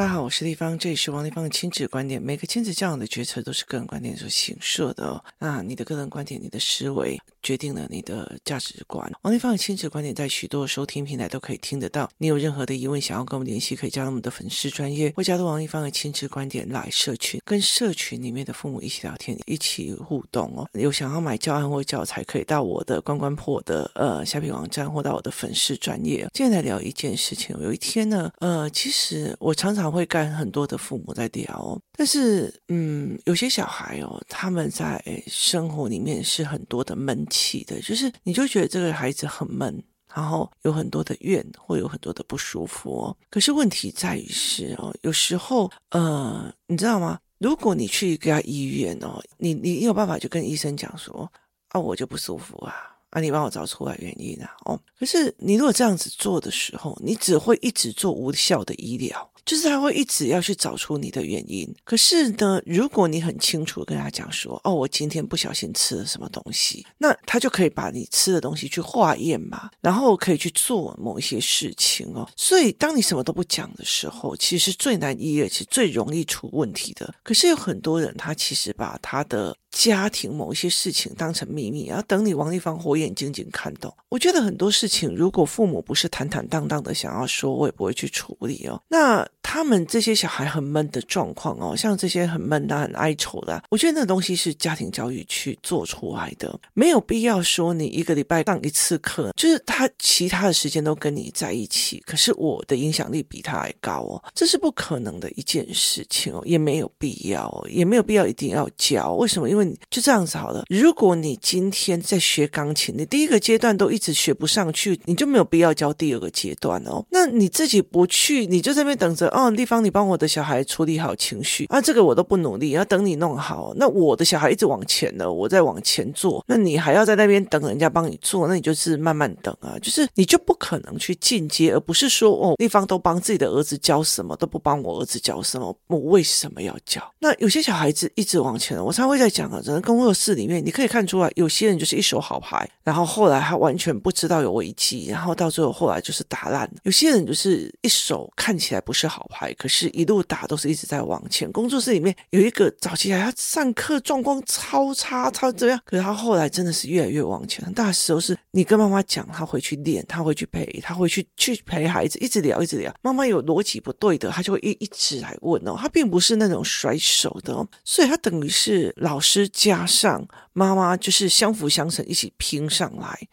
大家好，我是丽芳，这里是王丽芳的亲子观点。每个亲子教养的决策都是个人观点所形设的哦。那你的个人观点、你的思维决定了你的价值观。王丽芳的亲子观点在许多收听平台都可以听得到。你有任何的疑问想要跟我们联系，可以加入我们的粉丝专业，或加入王丽芳的亲子观点来社群，跟社群里面的父母一起聊天，一起互动哦。有想要买教案或教材，可以到我的关关破的呃虾皮网站，或到我的粉丝专页。今天来聊一件事情。有一天呢，呃，其实我常常。常会跟很多的父母在聊，但是嗯，有些小孩哦，他们在生活里面是很多的闷气的，就是你就觉得这个孩子很闷，然后有很多的怨，会有很多的不舒服哦。可是问题在于是哦，有时候呃，你知道吗？如果你去一家医院哦，你你有办法就跟医生讲说啊，我就不舒服啊，啊，你帮我找出来原因啊，哦。可是你如果这样子做的时候，你只会一直做无效的医疗。就是他会一直要去找出你的原因，可是呢，如果你很清楚跟他讲说，哦，我今天不小心吃了什么东西，那他就可以把你吃的东西去化验嘛，然后可以去做某一些事情哦。所以，当你什么都不讲的时候，其实最难医，而且最容易出问题的。可是有很多人，他其实把他的家庭某一些事情当成秘密，然后等你王丽芳火眼金睛看到。我觉得很多事情，如果父母不是坦坦荡荡的想要说，我也不会去处理哦。那他们这些小孩很闷的状况哦，像这些很闷的、很哀愁的，我觉得那东西是家庭教育去做出来的，没有必要说你一个礼拜上一次课，就是他其他的时间都跟你在一起，可是我的影响力比他还高哦，这是不可能的一件事情哦，也没有必要，也没有必要一定要教。为什么？因为就这样子好了。如果你今天在学钢琴，你第一个阶段都一直学不上去，你就没有必要教第二个阶段哦。那你自己不去，你就在那边等着。哦，地方，你帮我的小孩处理好情绪啊，这个我都不努力，要等你弄好。那我的小孩一直往前了，我在往前做，那你还要在那边等人家帮你做，那你就是慢慢等啊，就是你就不可能去进阶，而不是说哦，地方都帮自己的儿子教什么，都不帮我儿子教什么，我为什么要教？那有些小孩子一直往前了，我常会在讲啊，整个工作室里面，你可以看出来，有些人就是一手好牌，然后后来他完全不知道有危机，然后到最后后来就是打烂。有些人就是一手看起来不是好牌，可是一路打都是一直在往前。工作室里面有一个早期来他上课状况超差，超怎么样？可是他后来真的是越来越往前。大时候是你跟妈妈讲，他会去练，他会去陪，他会去去陪孩子，一直聊，一直聊。妈妈有逻辑不对的，他就会一一直来问哦。他并不是那种甩手的哦，所以他等于是老师加上妈妈，就是相辅相成，一起拼上来。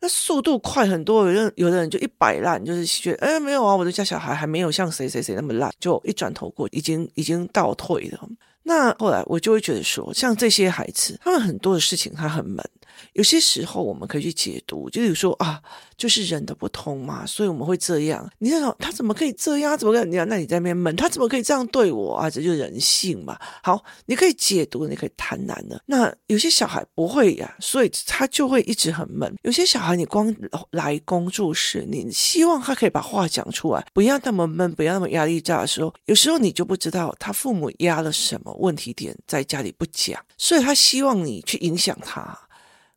那速度快很多，有的有的人就一摆烂，就是觉得哎没有啊，我的家小孩还没有像谁谁谁那么烂，就一转头过，已经已经倒退了。那后来我就会觉得说，像这些孩子，他们很多的事情他很闷。有些时候我们可以去解读，就比如说啊，就是人的不同嘛，所以我们会这样。你在想他怎么可以这样？怎么可以？你那你在那边闷，他怎么可以这样对我啊？这就是人性嘛。好，你可以解读，你可以谈谈的。那有些小孩不会呀，所以他就会一直很闷。有些小孩你光来工作室，你希望他可以把话讲出来，不要那么闷，不要那么压力大的时候，有时候你就不知道他父母压了什么问题点在家里不讲，所以他希望你去影响他。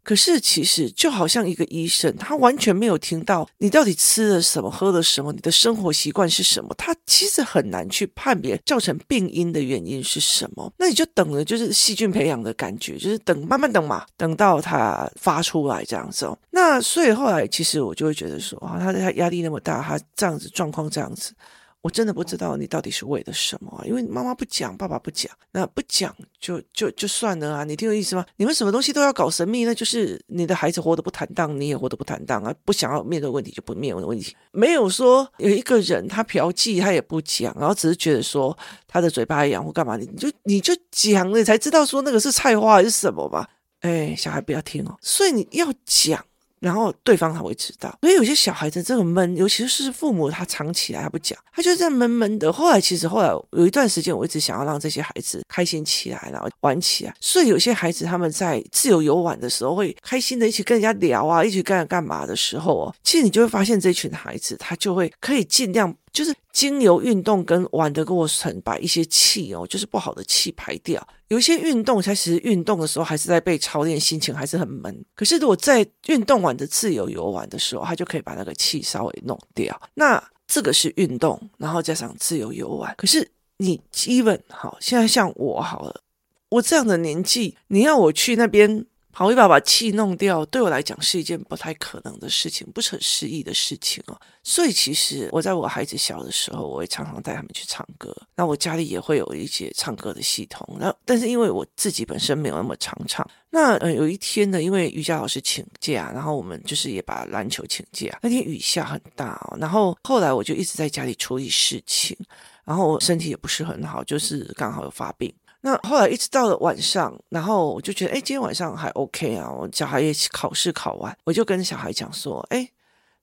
可是，其实就好像一个医生，他完全没有听到你到底吃了什么、喝了什么，你的生活习惯是什么，他其实很难去判别造成病因的原因是什么。那你就等了，就是细菌培养的感觉，就是等，慢慢等嘛，等到它发出来这样子哦。那所以后来，其实我就会觉得说，啊，他他压力那么大，他这样子状况这样子。我真的不知道你到底是为了什么啊，因为妈妈不讲，爸爸不讲，那不讲就就就算了啊！你听我意思吗？你们什么东西都要搞神秘，那就是你的孩子活得不坦荡，你也活得不坦荡啊！不想要面对问题就不面对问题，没有说有一个人他嫖妓他也不讲，然后只是觉得说他的嘴巴痒或干嘛，你就你就讲了，你才知道说那个是菜花还是什么吧？哎，小孩不要听哦，所以你要讲。然后对方他会知道，所以有些小孩子这个闷，尤其是父母他藏起来他不讲，他就这样闷闷的。后来其实后来有一段时间，我一直想要让这些孩子开心起来，然后玩起来。所以有些孩子他们在自由游玩的时候，会开心的一起跟人家聊啊，一起干干嘛的时候哦，其实你就会发现这群孩子他就会可以尽量。就是经由运动跟玩的过程，把一些气哦，就是不好的气排掉。有一些运动，其实运动的时候还是在被操练，心情还是很闷。可是如果在运动完的自由游玩的时候，他就可以把那个气稍微弄掉。那这个是运动，然后加上自由游玩。可是你基本好，现在像我好了，我这样的年纪，你要我去那边。跑一把把气弄掉，对我来讲是一件不太可能的事情，不是很适宜的事情哦。所以其实我在我孩子小的时候，我会常常带他们去唱歌。那我家里也会有一些唱歌的系统。那但是因为我自己本身没有那么常唱。那呃有一天呢，因为瑜伽老师请假，然后我们就是也把篮球请假。那天雨下很大哦，然后后来我就一直在家里处理事情，然后我身体也不是很好，就是刚好有发病。那后来一直到了晚上，然后我就觉得，哎，今天晚上还 OK 啊。我小孩也考试考完，我就跟小孩讲说，哎。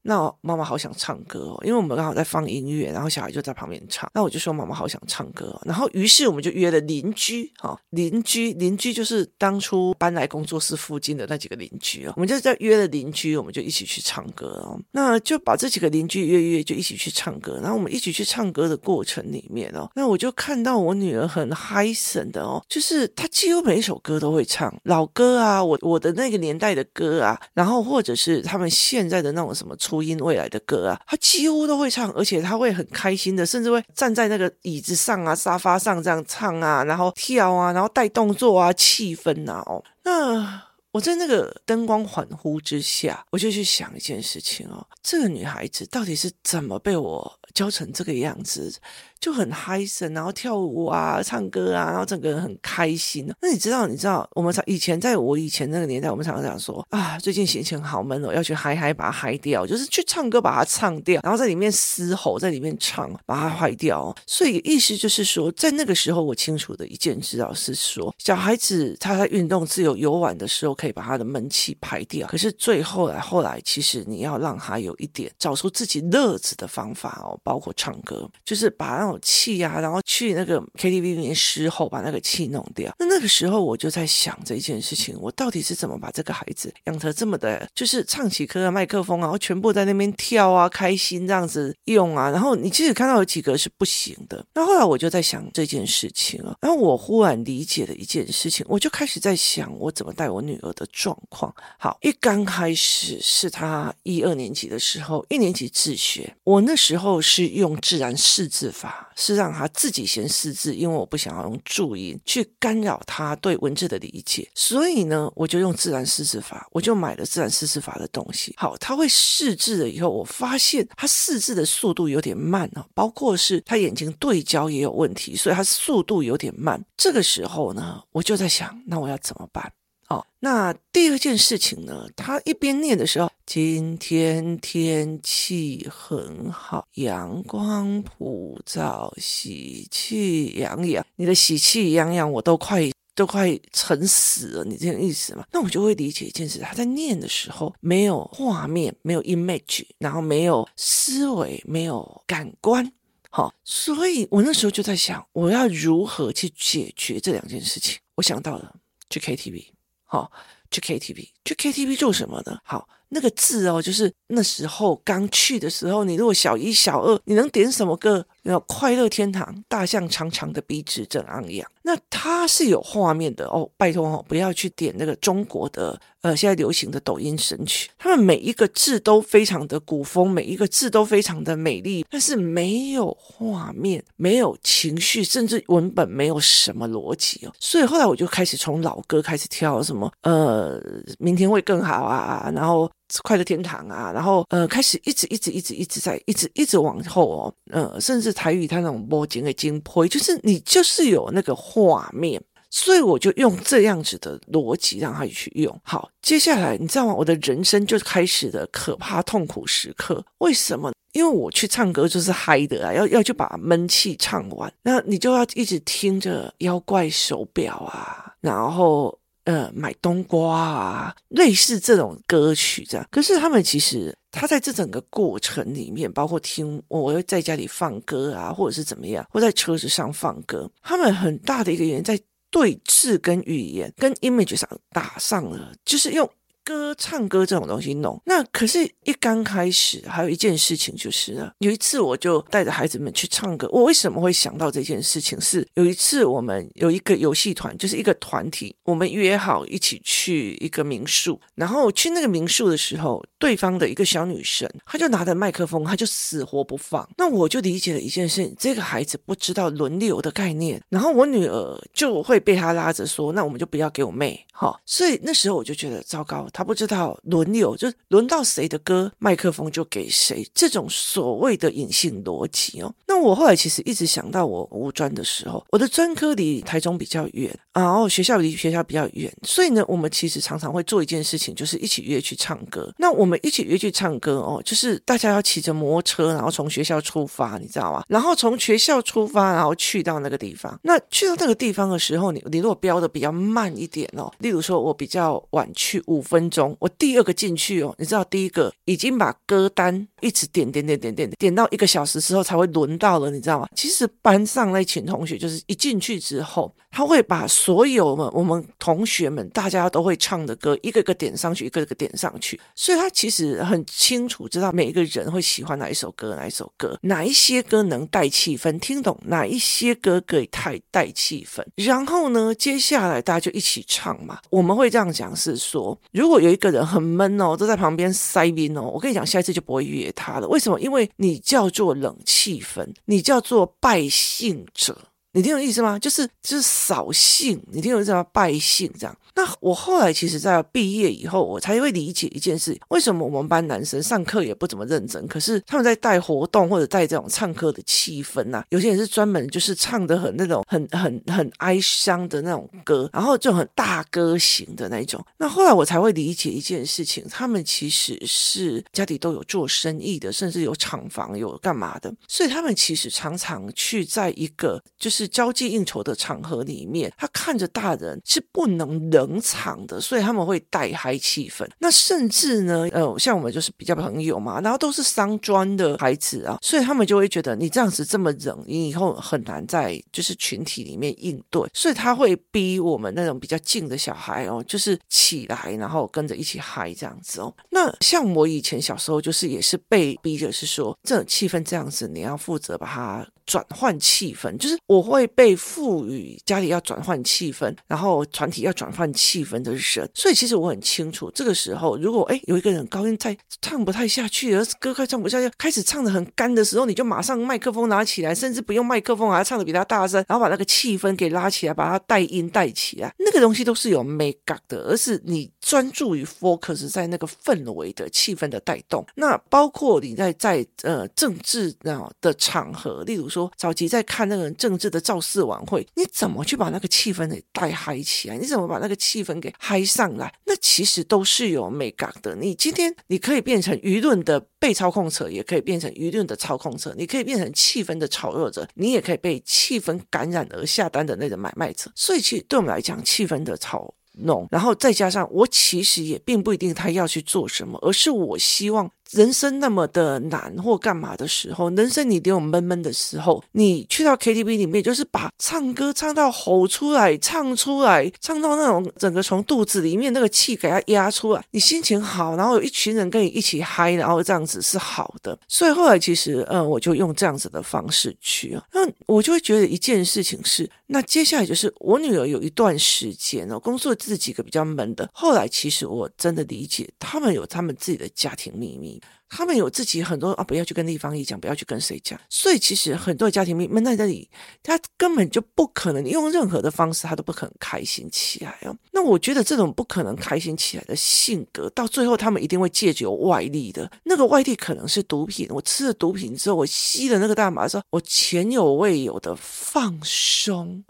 那妈妈好想唱歌哦，因为我们刚好在放音乐，然后小孩就在旁边唱。那我就说妈妈好想唱歌哦，然后于是我们就约了邻居，哈，邻居邻居就是当初搬来工作室附近的那几个邻居哦，我们就在约了邻居，我们就一起去唱歌哦。那就把这几个邻居约约，就一起去唱歌。然后我们一起去唱歌的过程里面哦，那我就看到我女儿很嗨森的哦，就是她几乎每一首歌都会唱，老歌啊，我我的那个年代的歌啊，然后或者是他们现在的那种什么出。音未来的歌啊，他几乎都会唱，而且他会很开心的，甚至会站在那个椅子上啊、沙发上这样唱啊，然后跳啊，然后带动作啊、气氛啊。哦，那我在那个灯光恍惚之下，我就去想一件事情哦，这个女孩子到底是怎么被我教成这个样子？就很嗨森，然后跳舞啊，唱歌啊，然后整个人很开心。那你知道，你知道，我们常以前在我以前那个年代，我们常常讲说啊，最近心情好闷哦，要去嗨嗨，把它嗨掉，就是去唱歌把它唱掉，然后在里面嘶吼，在里面唱，把它嗨掉。所以意思就是说，在那个时候，我清楚的一件知道是说，小孩子他在运动、自由游玩的时候，可以把他的闷气排掉。可是最后来，后来其实你要让他有一点找出自己乐子的方法哦，包括唱歌，就是把那种。气呀、啊，然后去那个 KTV 里面嘶吼，把那个气弄掉。那那个时候我就在想这一件事情，我到底是怎么把这个孩子养成这么的，就是唱起歌啊，麦克风啊，然后全部在那边跳啊，开心这样子用啊。然后你其实看到有几个是不行的。那后来我就在想这件事情啊，然后我忽然理解了一件事情，我就开始在想我怎么带我女儿的状况。好，一刚开始是她一二年级的时候，一年级自学，我那时候是用自然识字法。是让他自己先识字，因为我不想要用注音去干扰他对文字的理解，所以呢，我就用自然识字法，我就买了自然识字法的东西。好，他会识字了以后，我发现他识字的速度有点慢哦，包括是他眼睛对焦也有问题，所以他速度有点慢。这个时候呢，我就在想，那我要怎么办？哦，那第二件事情呢，他一边念的时候，今天天气很好，阳光普照，喜气洋洋。你的喜气洋洋，我都快都快沉死了，你这个意思吗？那我就会理解一件事，他在念的时候没有画面，没有 image，然后没有思维，没有感官。好，所以我那时候就在想，我要如何去解决这两件事情？我想到了去 KTV。好，去 KTV，去 KTV 做什么呢？好，那个字哦，就是那时候刚去的时候，你如果小一、小二，你能点什么歌？有快乐天堂，大象长长的鼻子正昂扬。那它是有画面的哦，拜托哦，不要去点那个中国的呃现在流行的抖音神曲。他们每一个字都非常的古风，每一个字都非常的美丽，但是没有画面，没有情绪，甚至文本没有什么逻辑哦。所以后来我就开始从老歌开始跳什么呃，明天会更好啊，然后。快乐天堂啊，然后呃，开始一直一直一直一直在一直一直往后哦，呃，甚至台语它那种波景的精波，就是你就是有那个画面，所以我就用这样子的逻辑让他去用。好，接下来你知道吗？我的人生就开始的可怕痛苦时刻。为什么？因为我去唱歌就是嗨的啊，要要去把闷气唱完，那你就要一直听着妖怪手表啊，然后。呃，买冬瓜啊，类似这种歌曲这样。可是他们其实，他在这整个过程里面，包括听我我在家里放歌啊，或者是怎么样，或在车子上放歌，他们很大的一个原因在对峙跟语言跟 image 上打上了，就是用歌唱歌这种东西弄。那可是，一刚开始还有一件事情就是呢，有一次我就带着孩子们去唱歌。我为什么会想到这件事情？是有一次我们有一个游戏团，就是一个团体，我们约好一起去一个民宿，然后去那个民宿的时候，对方的一个小女生，她就拿着麦克风，她就死活不放。那我就理解了一件事：这个孩子不知道轮流的概念，然后我女儿就会被她拉着说：“那我们就不要给我妹。”好，所以那时候我就觉得糟糕，他不知道轮流，就轮到谁的歌，麦克风就给谁，这种所谓的隐性逻辑哦。那我后来其实一直想到我五专的时候，我的专科离台中比较远，然后学校离学校比较远，所以呢，我们其实常常会做一件事情，就是一起约去唱歌。那我们一起约去唱歌哦，就是大家要骑着摩托车，然后从学校出发，你知道吗？然后从学校出发，然后去到那个地方。那去到那个地方的时候，你你如果飙的比较慢一点哦，例如说我比较晚去五分钟，我第二个进去哦，你知道第一个已经把歌单一直点点点点点点到一个小时之后才会轮到了，你知道吗？其实班上那群同学就是一进去之后，他会把所有们我们同学们大家都会唱的歌一个一个点上去，一个一个点上去，所以他其实很清楚知道每一个人会喜欢哪一首歌，哪一首歌，哪一些歌能带气氛，听懂哪一些歌可以带带气氛，然后呢，接下来大家就一起唱嘛。我们会这样讲是说如，如果有一个人很闷哦，都在旁边塞宾哦，我跟你讲，下一次就不会约他了。为什么？因为你叫做冷气氛，你叫做败兴者。你听懂意思吗？就是就是扫兴，你听懂意思吗？败兴这样。那我后来其实，在毕业以后，我才会理解一件事：为什么我们班男生上课也不怎么认真，可是他们在带活动或者带这种唱歌的气氛呐、有些人是专门就是唱的很那种很很很哀伤的那种歌，然后就很大歌型的那种。那后来我才会理解一件事情：他们其实是家里都有做生意的，甚至有厂房有干嘛的，所以他们其实常常去在一个就是。交际应酬的场合里面，他看着大人是不能冷场的，所以他们会带嗨气氛。那甚至呢，呃，像我们就是比较朋友嘛，然后都是商专的孩子啊，所以他们就会觉得你这样子这么冷，你以后很难在就是群体里面应对，所以他会逼我们那种比较静的小孩哦，就是起来，然后跟着一起嗨这样子哦。那像我以前小时候就是也是被逼着是说，这种气氛这样子，你要负责把它。转换气氛，就是我会被赋予家里要转换气氛，然后团体要转换气氛的人，所以其实我很清楚，这个时候如果哎有一个人高音在唱不太下去，而歌快唱不下去，开始唱得很干的时候，你就马上麦克风拿起来，甚至不用麦克风，还要唱得比他大声，然后把那个气氛给拉起来，把它带音带起来，那个东西都是有美感的，而是你专注于 focus 在那个氛围的气氛的带动。那包括你在在呃政治啊的场合，例如说。早期在看那个政治的造势晚会，你怎么去把那个气氛给带嗨起来？你怎么把那个气氛给嗨上来？那其实都是有美感的。你今天你可以变成舆论的被操控者，也可以变成舆论的操控者。你可以变成气氛的炒热者，你也可以被气氛感染而下单的那个买卖者。所以，其实对我们来讲，气氛的炒弄，然后再加上我其实也并不一定他要去做什么，而是我希望。人生那么的难或干嘛的时候，人生你得有闷闷的时候，你去到 KTV 里面，就是把唱歌唱到吼出来，唱出来，唱到那种整个从肚子里面那个气给它压出来，你心情好，然后有一群人跟你一起嗨，然后这样子是好的。所以后来其实，嗯，我就用这样子的方式去啊，那我就会觉得一件事情是，那接下来就是我女儿有一段时间哦，工作自己个比较闷的，后来其实我真的理解他们有他们自己的家庭秘密。他们有自己很多啊，不要去跟立方一讲，不要去跟谁讲。所以其实很多家庭闷在这里，他根本就不可能用任何的方式，他都不可能开心起来哦。那我觉得这种不可能开心起来的性格，到最后他们一定会借由外力的。那个外力可能是毒品。我吃了毒品之后，我吸了那个大麻之后，我前有未有的放松。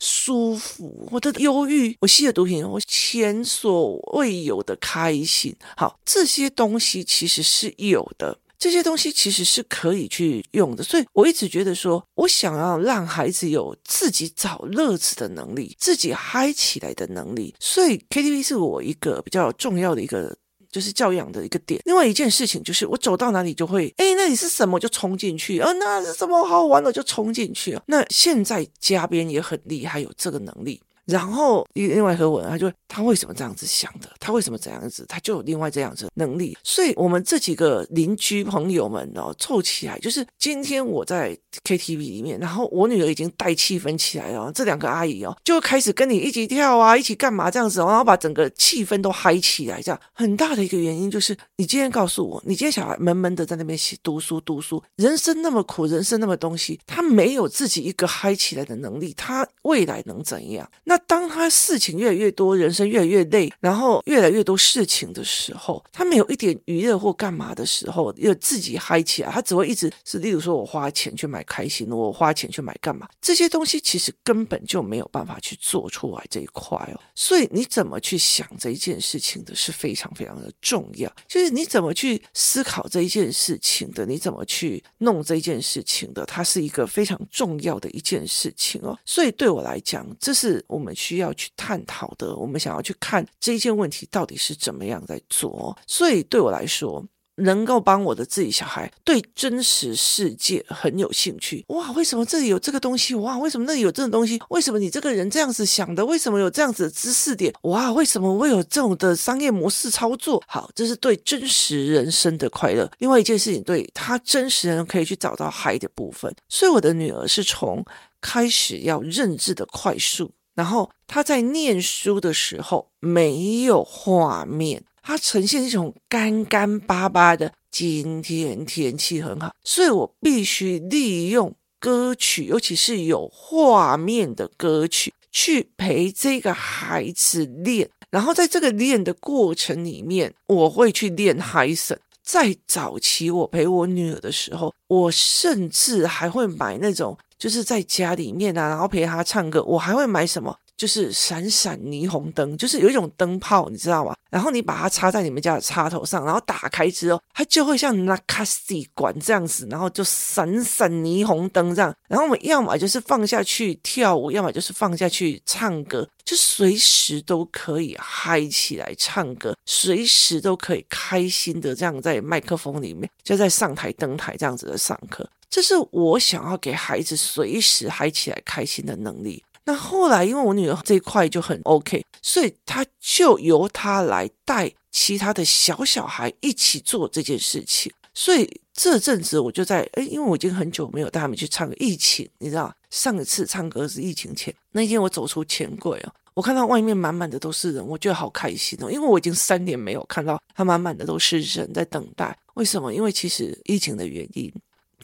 舒服，我的忧郁，我吸了毒品，我前所未有的开心。好，这些东西其实是有的，这些东西其实是可以去用的。所以我一直觉得说，我想要让孩子有自己找乐子的能力，自己嗨起来的能力。所以 KTV 是我一个比较重要的一个。就是教养的一个点。另外一件事情就是，我走到哪里就会，哎，那里是什么就冲进去，啊，那是什么好玩的就冲进去。那现在嘉宾也很厉害，有这个能力。然后另外一个文，他就他为什么这样子想的？他为什么这样子？他就有另外这样子能力。所以，我们这几个邻居朋友们哦，凑起来，就是今天我在 KTV 里面，然后我女儿已经带气氛起来了，这两个阿姨哦，就开始跟你一起跳啊，一起干嘛这样子，然后把整个气氛都嗨起来。这样很大的一个原因就是，你今天告诉我，你今天小孩闷闷的在那边写读书读书，人生那么苦，人生那么东西，他没有自己一个嗨起来的能力，他未来能怎样？那当他事情越来越多，人生越来越累，然后越来越多事情的时候，他没有一点娱乐或干嘛的时候，又自己嗨起来，他只会一直是，例如说我花钱去买开心，我花钱去买干嘛？这些东西其实根本就没有办法去做出来这一块哦。所以你怎么去想这一件事情的是非常非常的重要，就是你怎么去思考这一件事情的，你怎么去弄这一件事情的，它是一个非常重要的一件事情哦。所以对我来讲，这是我们需要去探讨的。我们想要去看这一件问题到底是怎么样在做。所以对我来说，能够帮我的自己小孩对真实世界很有兴趣。哇，为什么这里有这个东西？哇，为什么那里有这种东西？为什么你这个人这样子想的？为什么有这样子的知识点？哇，为什么会有这种的商业模式操作？好，这是对真实人生的快乐。另外一件事情，对他真实人可以去找到嗨的部分。所以我的女儿是从开始要认知的快速。然后他在念书的时候没有画面，他呈现一种干干巴巴的。今天天气很好，所以我必须利用歌曲，尤其是有画面的歌曲，去陪这个孩子练。然后在这个练的过程里面，我会去练海森。在早期我陪我女儿的时候，我甚至还会买那种。就是在家里面啊，然后陪他唱歌。我还会买什么？就是闪闪霓虹灯，就是有一种灯泡，你知道吗？然后你把它插在你们家的插头上，然后打开之后，它就会像那卡西管这样子，然后就闪闪霓虹灯这样。然后我们要么就是放下去跳舞，要么就是放下去唱歌，就随时都可以嗨起来唱歌，随时都可以开心的这样在麦克风里面，就在上台登台这样子的上课。这是我想要给孩子随时嗨起来开心的能力。那后来，因为我女儿这一块就很 OK，所以他就由他来带其他的小小孩一起做这件事情。所以这阵子我就在诶，因为我已经很久没有带他们去唱歌。疫情，你知道，上一次唱歌是疫情前那天，我走出钱柜哦，我看到外面满满的都是人，我觉得好开心哦，因为我已经三年没有看到他满满的都是人在等待。为什么？因为其实疫情的原因。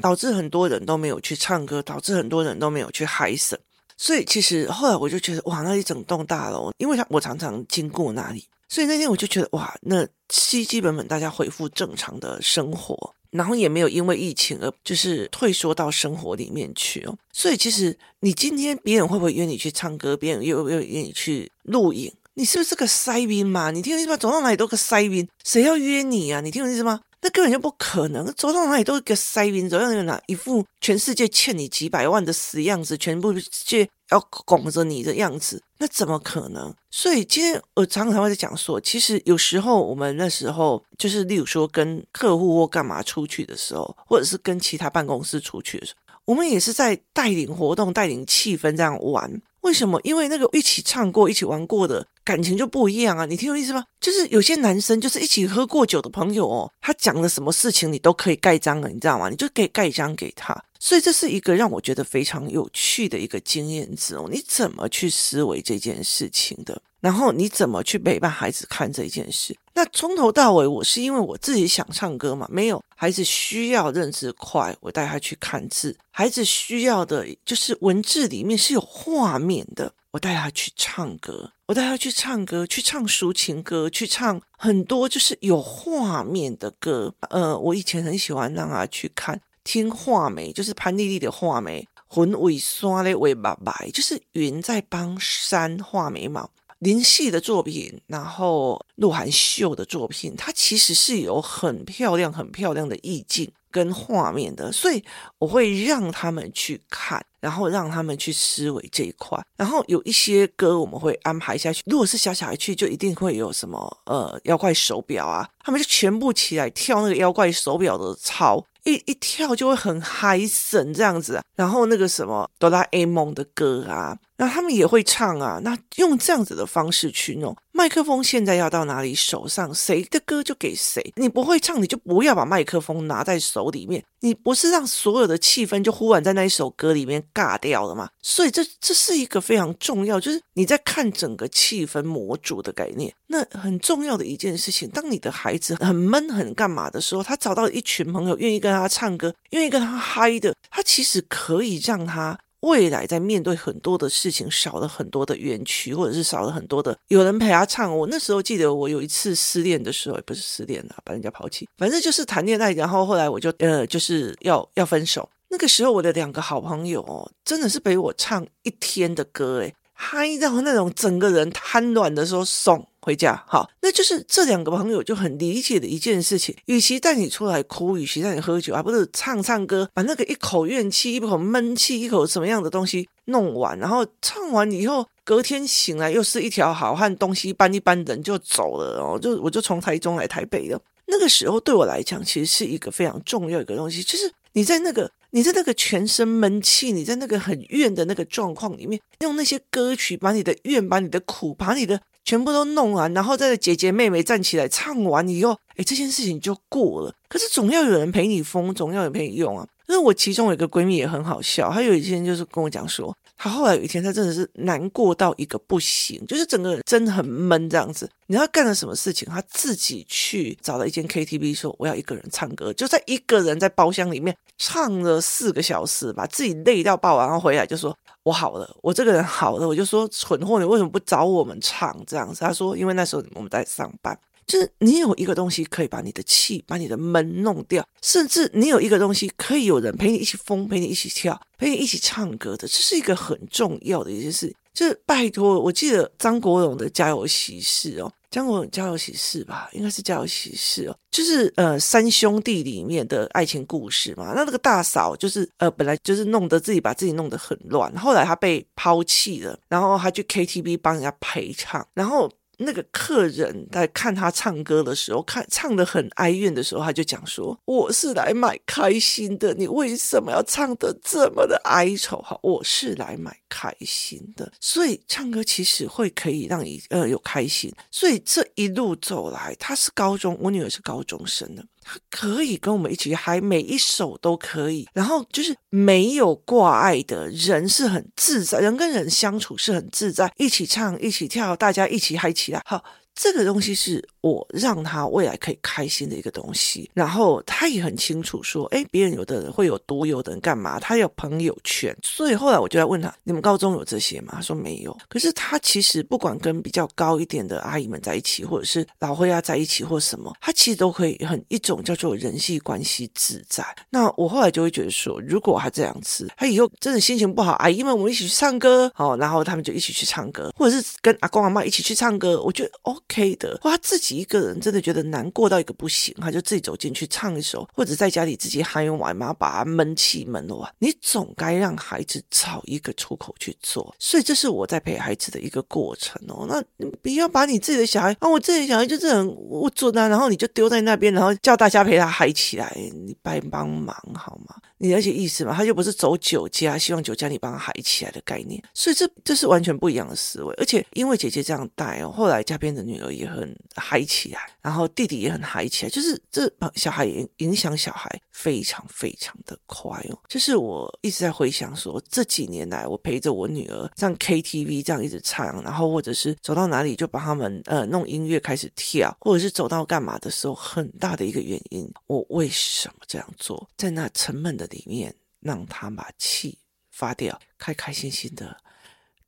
导致很多人都没有去唱歌，导致很多人都没有去嗨森。所以其实后来我就觉得，哇，那一整栋大楼，因为他我常常经过那里，所以那天我就觉得，哇，那基基本本大家恢复正常的生活，然后也没有因为疫情而就是退缩到生活里面去哦。所以其实你今天别人会不会约你去唱歌，别人又又约你去录影？你是不是个塞宾嘛？你听我意思吗？走到哪里都个塞宾，谁要约你啊？你听我意思吗？那根本就不可能，走到哪里都是个塞宾，走到哪里一副全世界欠你几百万的死样子，全部就要拱着你的样子，那怎么可能？所以今天我常常会在讲说，其实有时候我们那时候就是，例如说跟客户或干嘛出去的时候，或者是跟其他办公室出去的时候，我们也是在带领活动、带领气氛这样玩。为什么？因为那个一起唱过、一起玩过的感情就不一样啊！你听我意思吗？就是有些男生就是一起喝过酒的朋友哦，他讲了什么事情你都可以盖章了，你知道吗？你就可以盖章给他。所以这是一个让我觉得非常有趣的一个经验值哦。你怎么去思维这件事情的？然后你怎么去陪伴孩子看这件事？那从头到尾，我是因为我自己想唱歌嘛，没有孩子需要认字快，我带他去看字。孩子需要的就是文字里面是有画面的，我带他去唱歌，我带他去唱歌，去唱抒情歌，去唱很多就是有画面的歌。呃，我以前很喜欢让他去看听画眉，就是潘丽丽的画眉，云尾刷嘞尾白白，就是云在帮山画眉毛。林夕的作品，然后鹿晗秀的作品，它其实是有很漂亮、很漂亮的意境跟画面的，所以我会让他们去看，然后让他们去思维这一块。然后有一些歌我们会安排下去，如果是小小孩去，就一定会有什么呃妖怪手表啊，他们就全部起来跳那个妖怪手表的操，一一跳就会很嗨森这样子。然后那个什么哆啦 A 梦的歌啊。那他们也会唱啊。那用这样子的方式去弄麦克风，现在要到哪里手上，谁的歌就给谁。你不会唱，你就不要把麦克风拿在手里面。你不是让所有的气氛就忽然在那一首歌里面尬掉了吗？所以这这是一个非常重要，就是你在看整个气氛模组的概念。那很重要的一件事情，当你的孩子很闷、很干嘛的时候，他找到一群朋友愿意跟他唱歌、愿意跟他嗨的，他其实可以让他未来在面对很多的事情少了很多的冤屈，或者是少了很多的有人陪他唱。我那时候记得，我有一次失恋的时候，也不是失恋了，把人家抛弃，反正就是谈恋爱，然后后来我就呃就是要要分手。那个时候，我的两个好朋友哦，真的是陪我唱一天的歌，诶，嗨到那种整个人瘫软的时候送。回家好，那就是这两个朋友就很理解的一件事情。与其带你出来哭，与其带你喝酒，还不是唱唱歌，把那个一口怨气、一口闷气、一口什么样的东西弄完，然后唱完以后，隔天醒来又是一条好汉，东西搬一搬，人就走了。哦，就我就从台中来台北了。那个时候对我来讲，其实是一个非常重要一个东西，就是你在那个你在那个全身闷气，你在那个很怨的那个状况里面，用那些歌曲把你的怨、把你的苦、把你的。全部都弄完，然后再姐姐妹妹站起来唱完以后，哎，这件事情就过了。可是总要有人陪你疯，总要有人陪你用啊。因为我其中有一个闺蜜也很好笑，她有一天就是跟我讲说，她后来有一天她真的是难过到一个不行，就是整个人真的很闷这样子。你知道干了什么事情？她自己去找了一间 KTV，说我要一个人唱歌，就在一个人在包厢里面唱了四个小时，把自己累到爆，然后回来就说。我好了，我这个人好了，我就说蠢货，你为什么不找我们唱这样子？他说，因为那时候我们在上班，就是你有一个东西可以把你的气、把你的闷弄掉，甚至你有一个东西可以有人陪你一起疯、陪你一起跳、陪你一起唱歌的，这是一个很重要的一件事。就是拜托，我记得张国荣的《家有喜事》哦。张国《家有喜事》吧，应该是《家有喜事》哦，就是呃三兄弟里面的爱情故事嘛。那那个大嫂就是呃本来就是弄得自己把自己弄得很乱，后来她被抛弃了，然后她去 KTV 帮人家陪唱，然后。那个客人在看他唱歌的时候，看唱得很哀怨的时候，他就讲说：“我是来买开心的，你为什么要唱得这么的哀愁？哈，我是来买开心的，所以唱歌其实会可以让你呃有开心。所以这一路走来，他是高中，我女儿是高中生的。”他可以跟我们一起嗨，每一首都可以。然后就是没有挂碍的人是很自在，人跟人相处是很自在，一起唱，一起跳，大家一起嗨起来。好。这个东西是我让他未来可以开心的一个东西，然后他也很清楚说，哎，别人有的人会有多，有的人干嘛？他有朋友圈，所以后来我就在问他，你们高中有这些吗？他说没有。可是他其实不管跟比较高一点的阿姨们在一起，或者是老灰啊在一起，或什么，他其实都可以很一种叫做人际关系自在。那我后来就会觉得说，如果他这样子，他以后真的心情不好，阿姨们我们一起去唱歌，好，然后他们就一起去唱歌，或者是跟阿公阿妈一起去唱歌，我觉得哦。可以的，哇，他自己一个人真的觉得难过到一个不行，他就自己走进去唱一首，或者在家里自己嗨完嘛，把他闷气闷完。你总该让孩子找一个出口去做，所以这是我在陪孩子的一个过程哦。那你不要把你自己的小孩啊，我自己的小孩就是很我做那，然后你就丢在那边，然后叫大家陪他嗨起来，你帮帮忙好吗？你了解意思吗？他就不是走酒家，希望酒家你帮他嗨起来的概念，所以这这是完全不一样的思维。而且因为姐姐这样带哦，后来家边的女女儿也很嗨起来，然后弟弟也很嗨起来，就是这小孩影影响小孩非常非常的快哦。就是我一直在回想说，这几年来我陪着我女儿上 KTV 这样一直唱，然后或者是走到哪里就帮他们呃弄音乐开始跳，或者是走到干嘛的时候，很大的一个原因，我为什么这样做？在那沉闷的。里面让他把气发掉，开开心心的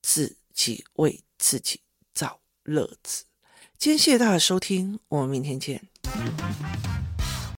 自己为自己找乐子。今天谢谢大家收听，我们明天见。